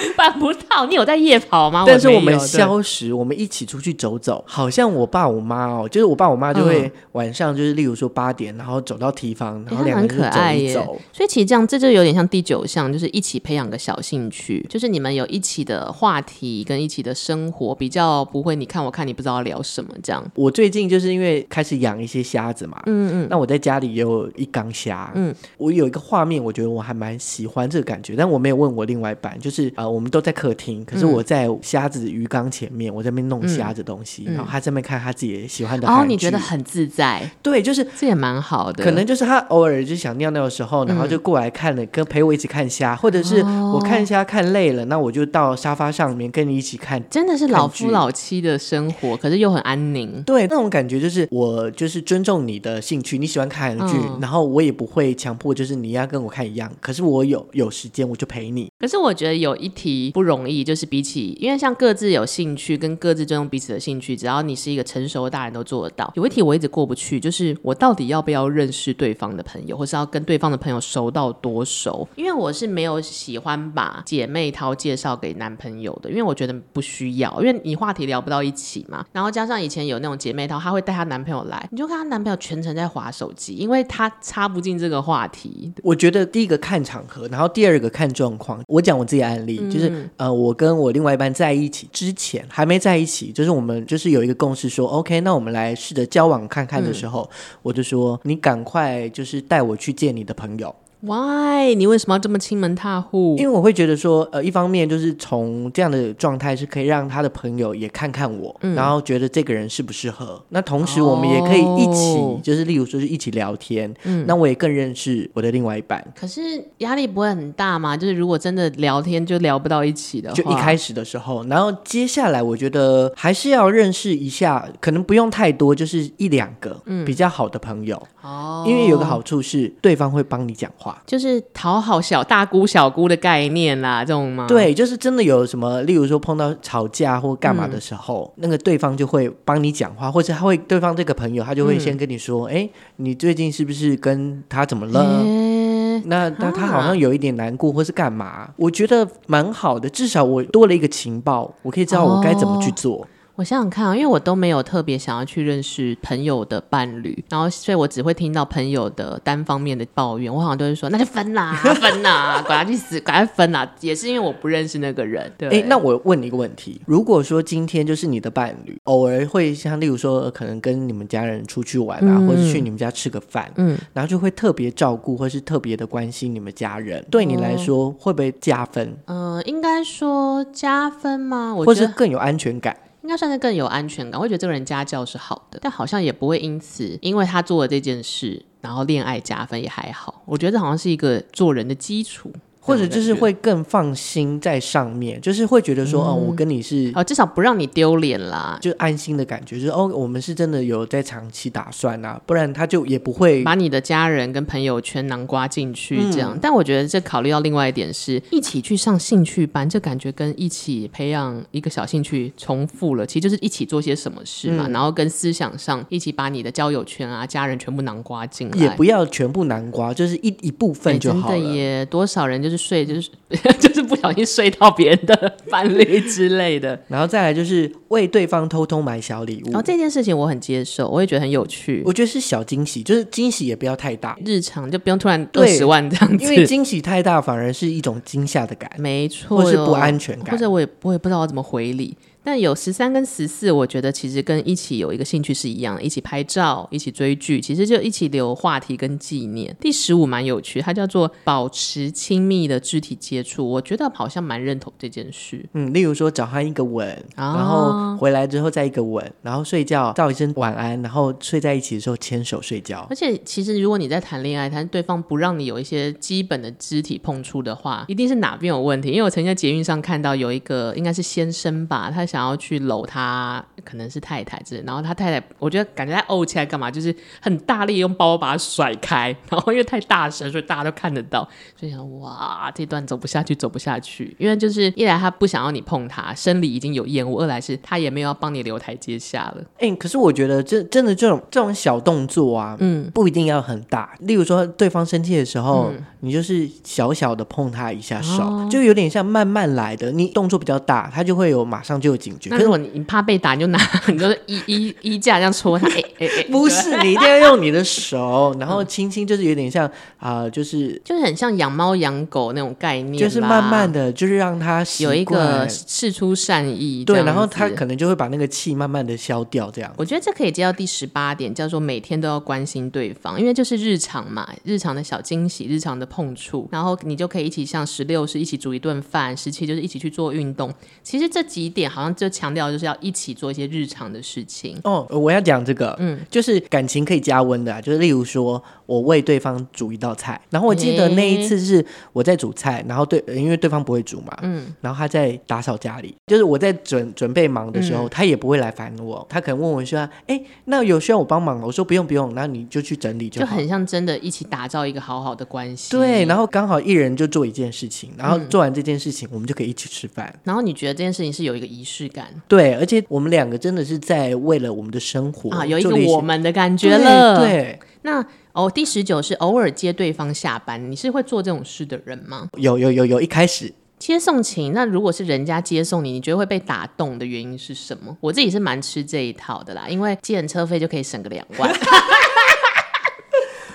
[SPEAKER 2] 办不到，你有在夜跑吗？
[SPEAKER 1] 但是我们消食，我们一起出去走走。好像我爸我妈哦，就是我爸我妈就会晚上就是，例如说八点，然后走到提防，然后两个人走一走。欸、
[SPEAKER 2] 所以其实这样，这就有点像第九项，就是一起培养个小兴趣，就是你们有一起的话题跟一起的生活，比较不会你看我看你不知道聊什么这样。
[SPEAKER 1] 我最近就是因为开始养一些虾子嘛，嗯嗯，那我在家里也有一缸虾，嗯，我有一个画面，我觉得我还蛮喜欢这个感觉，但我没有问我另外一半，就是呃。我们都在客厅，可是我在虾子鱼缸前面，嗯、我在那边弄虾子东西，嗯、然后他在那边看他自己喜欢的。
[SPEAKER 2] 然后，你觉得很自在？
[SPEAKER 1] 对，就是
[SPEAKER 2] 这也蛮好的。
[SPEAKER 1] 可能就是他偶尔就想尿尿的时候，然后就过来看了，嗯、跟陪我一起看虾，或者是我看虾看累了，那我就到沙发上面跟你一起看。
[SPEAKER 2] 真的是老夫老妻的生活，可是又很安宁。
[SPEAKER 1] 对，那种感觉就是我就是尊重你的兴趣，你喜欢看韩剧，嗯，然后我也不会强迫，就是你要跟我看一样。可是我有有时间，我就陪你。
[SPEAKER 2] 可是我觉得有一题不容易。就是比起，因为像各自有兴趣跟各自尊重彼此的兴趣，只要你是一个成熟的大人都做得到。有一题我一直过不去，就是我到底要不要认识对方的朋友，或是要跟对方的朋友熟到多熟？因为我是没有喜欢把姐妹淘介绍给男朋友的，因为我觉得不需要，因为你话题聊不到一起嘛。然后加上以前有那种姐妹淘，她会带她男朋友来，你就看她男朋友全程在划手机，因为她插不进这个话题。
[SPEAKER 1] 我觉得第一个看场合，然后第二个看状况。我讲我自己的案例，嗯、就是呃我。跟我另外一半在一起之前，还没在一起，就是我们就是有一个共识说，OK，那我们来试着交往看看的时候，嗯、我就说你赶快就是带我去见你的朋友。
[SPEAKER 2] Why？你为什么要这么亲门踏户？
[SPEAKER 1] 因为我会觉得说，呃，一方面就是从这样的状态是可以让他的朋友也看看我，嗯、然后觉得这个人适不适合。那同时我们也可以一起，哦、就是例如说是一起聊天。嗯，那我也更认识我的另外一半。
[SPEAKER 2] 可是压力不会很大嘛？就是如果真的聊天就聊不到一起的话，
[SPEAKER 1] 就一开始的时候，然后接下来我觉得还是要认识一下，可能不用太多，就是一两个比较好的朋友。哦、嗯，因为有个好处是对方会帮你讲话。
[SPEAKER 2] 就是讨好小大姑小姑的概念啦，这种吗？
[SPEAKER 1] 对，就是真的有什么，例如说碰到吵架或干嘛的时候，嗯、那个对方就会帮你讲话，或者他会对方这个朋友，他就会先跟你说：“哎、嗯，你最近是不是跟他怎么了？欸、那那他好像有一点难过，或是干嘛？”啊、我觉得蛮好的，至少我多了一个情报，我可以知道我该怎么去做。哦
[SPEAKER 2] 我想想看啊，因为我都没有特别想要去认识朋友的伴侣，然后所以我只会听到朋友的单方面的抱怨。我好像都是说，那就分啦，分啦，管他去死，赶快分啦。也是因为我不认识那个人。对，
[SPEAKER 1] 哎，那我问你一个问题：如果说今天就是你的伴侣，偶尔会像例如说，可能跟你们家人出去玩啊，嗯、或者去你们家吃个饭，嗯，然后就会特别照顾或是特别的关心你们家人，对你来说会不会加分？
[SPEAKER 2] 嗯、呃，应该说加分吗？我
[SPEAKER 1] 或是更有安全感？
[SPEAKER 2] 应该算是更有安全感，我会觉得这个人家教是好的，但好像也不会因此，因为他做了这件事，然后恋爱加分也还好。我觉得这好像是一个做人的基础。
[SPEAKER 1] 或者就是会更放心在上面，就是会觉得说，哦，我跟你是
[SPEAKER 2] 哦，至少不让你丢脸啦，
[SPEAKER 1] 就安心的感觉，就是哦，我们是真的有在长期打算啊，不然他就也不会
[SPEAKER 2] 把你的家人跟朋友圈囊瓜进去这样。但我觉得这考虑到另外一点是，一起去上兴趣班，这感觉跟一起培养一个小兴趣重复了，其实就是一起做些什么事嘛，然后跟思想上一起把你的交友圈啊、家人全部囊瓜进来，
[SPEAKER 1] 也不要全部囊瓜，就是一一部分就好了。
[SPEAKER 2] 真的耶，多少人就是。睡就是 就是不小心睡到别人的 伴侣之类的，
[SPEAKER 1] 然后再来就是为对方偷偷买小礼物。
[SPEAKER 2] 然后这件事情我很接受，我也觉得很有趣。
[SPEAKER 1] 我觉得是小惊喜，就是惊喜也不要太大，
[SPEAKER 2] 日常就不用突然二十万这样子。
[SPEAKER 1] 因为惊喜太大反而是一种惊吓的感，
[SPEAKER 2] 没错，
[SPEAKER 1] 或是不安全感，
[SPEAKER 2] 或者我也我也不知道我怎么回礼。但有十三跟十四，我觉得其实跟一起有一个兴趣是一样的，一起拍照，一起追剧，其实就一起留话题跟纪念。第十五蛮有趣，它叫做保持亲密的肢体接触，我觉得好像蛮认同这件事。
[SPEAKER 1] 嗯，例如说找他一个吻，哦、然后回来之后再一个吻，然后睡觉道一声晚安，然后睡在一起的时候牵手睡觉。
[SPEAKER 2] 而且其实如果你在谈恋爱，谈对方不让你有一些基本的肢体碰触的话，一定是哪边有问题。因为我曾经在捷运上看到有一个应该是先生吧，他。想要去搂他，可能是太太之类，然后他太太，我觉得感觉他怄起来干嘛，就是很大力用包把他甩开，然后因为太大声，所以大家都看得到，所以想哇，这段走不下去，走不下去，因为就是一来他不想要你碰他，生理已经有厌恶；二来是他也没有要帮你留台阶下了。
[SPEAKER 1] 哎、欸，可是我觉得这真的这种这种小动作啊，嗯，不一定要很大。例如说对方生气的时候，嗯、你就是小小的碰他一下手，哦、就有点像慢慢来的。你动作比较大，他就会有马上就有。
[SPEAKER 2] 警觉。可是我你怕被打，你就拿 你就是衣衣衣架这样戳他。哎哎哎，
[SPEAKER 1] 不是，你一定要用你的手，然后轻轻，就是有点像啊、呃，就是
[SPEAKER 2] 就是很像养猫养狗那种概念，
[SPEAKER 1] 就是慢慢的就是让他
[SPEAKER 2] 有一个释出善意，
[SPEAKER 1] 对，然后他可能就会把那个气慢慢的消掉，这样。
[SPEAKER 2] 我觉得这可以接到第十八点，叫做每天都要关心对方，因为就是日常嘛，日常的小惊喜，日常的碰触，然后你就可以一起像十六是一起煮一顿饭，十七就是一起去做运动。其实这几点好像。就强调就是要一起做一些日常的事情
[SPEAKER 1] 哦。我要讲这个，嗯，就是感情可以加温的啊，就是例如说我为对方煮一道菜，然后我记得那一次是我在煮菜，然后对，因为对方不会煮嘛，嗯，然后他在打扫家里，就是我在准准备忙的时候，嗯，他也不会来烦我，他可能问我说：“哎，那有需要我帮忙吗？”我说：“不用不用，那你就去整理就好。”
[SPEAKER 2] 就很像真的一起打造一个好好的关系。
[SPEAKER 1] 对，然后刚好一人就做一件事情，然后做完这件事情，我们就可以一起吃饭。
[SPEAKER 2] 然后你觉得这件事情是有一个仪式感？
[SPEAKER 1] 对，而且我们两个真的是在为了我们的生活
[SPEAKER 2] 啊，有一个我们的感觉了。
[SPEAKER 1] 对，对
[SPEAKER 2] 那哦，第十九是偶尔接对方下班，你是会做这种事的人吗？
[SPEAKER 1] 有有有有，一开始
[SPEAKER 2] 接送情，那如果是人家接送你，你觉得会被打动的原因是什么？我自己是蛮吃这一套的啦，因为借人车费就可以省个两万。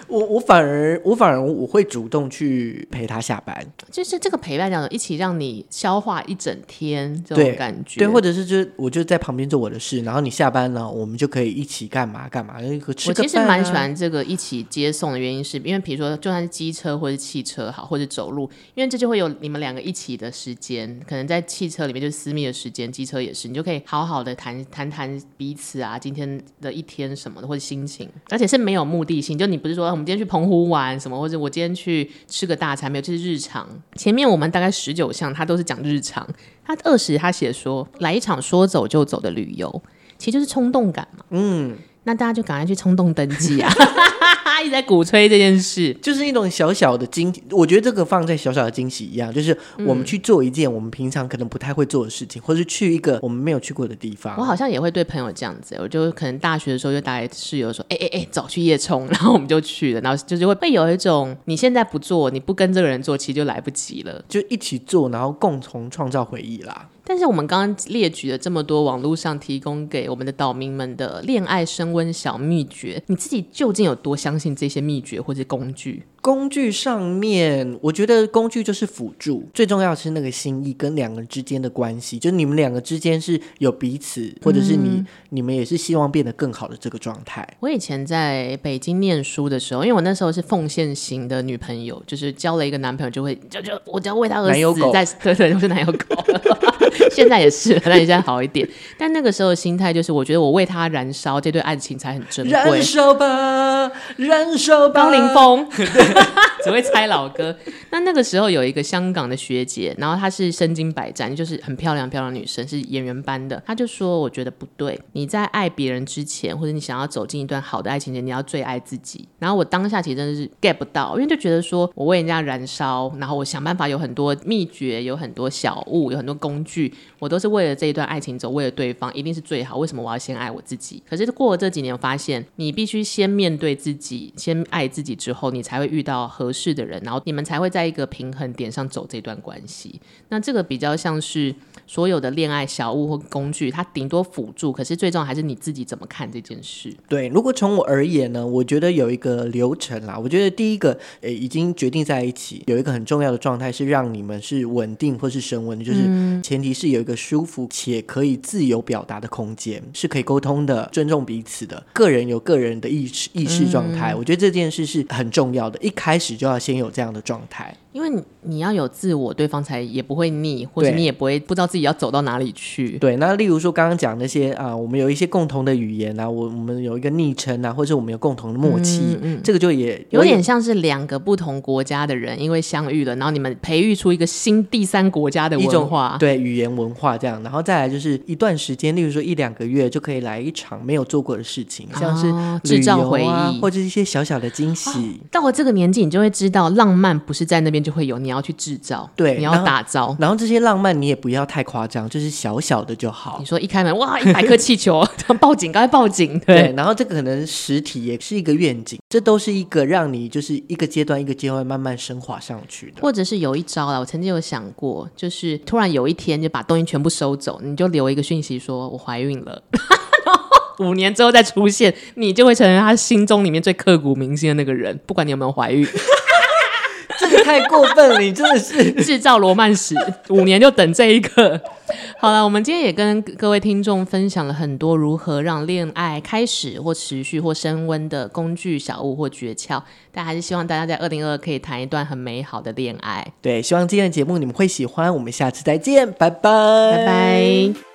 [SPEAKER 1] 我我我反而我反而我会主动去陪他下班，
[SPEAKER 2] 就是这个陪伴讲的，一起让你消化一整天这种感觉，
[SPEAKER 1] 对，对或者是就我就在旁边做我的事，然后你下班了，我们就可以一起干嘛干嘛，吃个、啊、
[SPEAKER 2] 我其实蛮喜欢这个一起接送的原因是，因为比如说就算是机车或者汽车好，或者走路，因为这就会有你们两个一起的时间，可能在汽车里面就是私密的时间，机车也是，你就可以好好的谈谈谈彼此啊，今天的一天什么的或者心情，而且是没有目的性，就你不是说我我们今天去澎湖玩什么，或者我今天去吃个大餐没有，这、是日常。前面我们大概十九项，他都是讲日常，他二十他写说来一场说走就走的旅游，其实就是冲动感嘛，嗯。那大家就赶快去冲动登记啊！一直在鼓吹这件事，
[SPEAKER 1] 就是一种小小的惊喜。我觉得这个放在小小的惊喜一样，就是我们去做一件我们平常可能不太会做的事情，嗯、或是去一个我们没有去过的地方。
[SPEAKER 2] 我好像也会对朋友这样子，我就可能大学的时候就打给室友说：“哎哎哎，走去夜冲。”然后我们就去了，然后就是会会有一种你现在不做，你不跟这个人做，其实就来不及了，
[SPEAKER 1] 就一起做，然后共同创造回忆啦。
[SPEAKER 2] 但是我们刚刚列举了这么多网络上提供给我们的岛民们的恋爱升温小秘诀，你自己究竟有多相信这些秘诀或者工具？
[SPEAKER 1] 工具上面，我觉得工具就是辅助，最重要的是那个心意跟两个人之间的关系，就你们两个之间是有彼此，或者是你、嗯、你们也是希望变得更好的这个状态。
[SPEAKER 2] 我以前在北京念书的时候，因为我那时候是奉献型的女朋友，就是交了一个男朋友就会就就我只要为他而死，在 对对，就是男友狗。现在也是，那你现在好一点。但那个时候的心态就是，我觉得我为他燃烧，这对爱情才很珍贵。
[SPEAKER 1] 燃烧吧，燃烧吧。
[SPEAKER 2] 高凌风，只会猜老歌。那那个时候有一个香港的学姐，然后她是身经百战，就是很漂亮漂亮女生，是演员班的。她就说：“我觉得不对，你在爱别人之前，或者你想要走进一段好的爱情前，你要最爱自己。”然后我当下其实真的是 get 不到，因为就觉得说我为人家燃烧，然后我想办法有很多秘诀，有很多小物，有很多工具。我都是为了这一段爱情走，为了对方一定是最好。为什么我要先爱我自己？可是过了这几年，发现你必须先面对自己，先爱自己之后，你才会遇到合适的人，然后你们才会在一个平衡点上走这段关系。那这个比较像是所有的恋爱小物或工具，它顶多辅助，可是最重要还是你自己怎么看这件事。
[SPEAKER 1] 对，如果从我而言呢，我觉得有一个流程啦。我觉得第一个，诶，已经决定在一起，有一个很重要的状态是让你们是稳定或是升温，就是前提是有一个。舒服且可以自由表达的空间，是可以沟通的，尊重彼此的。个人有个人的意识意识状态，嗯，我觉得这件事是很重要的。一开始就要先有这样的状态。
[SPEAKER 2] 因为你你要有自我，对方才也不会腻，或者你也不会不知道自己要走到哪里去。
[SPEAKER 1] 对，那例如说刚刚讲那些啊，我们有一些共同的语言啊，我我们有一个昵称啊，或者我们有共同的默契，嗯嗯、这个就也
[SPEAKER 2] 有点像是两个不同国家的人，因为相遇了，然后你们培育出一个新第三国家的文化，
[SPEAKER 1] 对语言文化这样，然后再来就是一段时间，例如说一两个月就可以来一场没有做过的事情，像是、啊、
[SPEAKER 2] 制造回忆，
[SPEAKER 1] 或者一些小小的惊喜。哦、
[SPEAKER 2] 到了这个年纪，你就会知道浪漫不是在那边就会有，你要去。制造
[SPEAKER 1] 对，
[SPEAKER 2] 你要打造，
[SPEAKER 1] 然后这些浪漫你也不要太夸张，就是小小的就好。
[SPEAKER 2] 你说一开门哇，一百颗气球，报警，赶快报警。对，
[SPEAKER 1] 对，然后这个可能实体也是一个愿景，这都是一个让你就是一个阶段一个阶段慢慢升华上去的。
[SPEAKER 2] 或者是有一招啊，我曾经有想过，就是突然有一天就把东西全部收走，你就留一个讯息说我怀孕了，五年之后再出现，你就会成为他心中里面最刻骨铭心的那个人，不管你有没有怀孕。
[SPEAKER 1] 这个太过分了，你真的是
[SPEAKER 2] 制造罗曼史，五年就等这一刻。好了，我们今天也跟各位听众分享了很多如何让恋爱开始或持续或升温的工具、小物或诀窍，但还是希望大家在二零二二可以谈一段很美好的恋爱。
[SPEAKER 1] 对，希望今天的节目你们会喜欢。我们下次再见，拜拜，
[SPEAKER 2] 拜拜。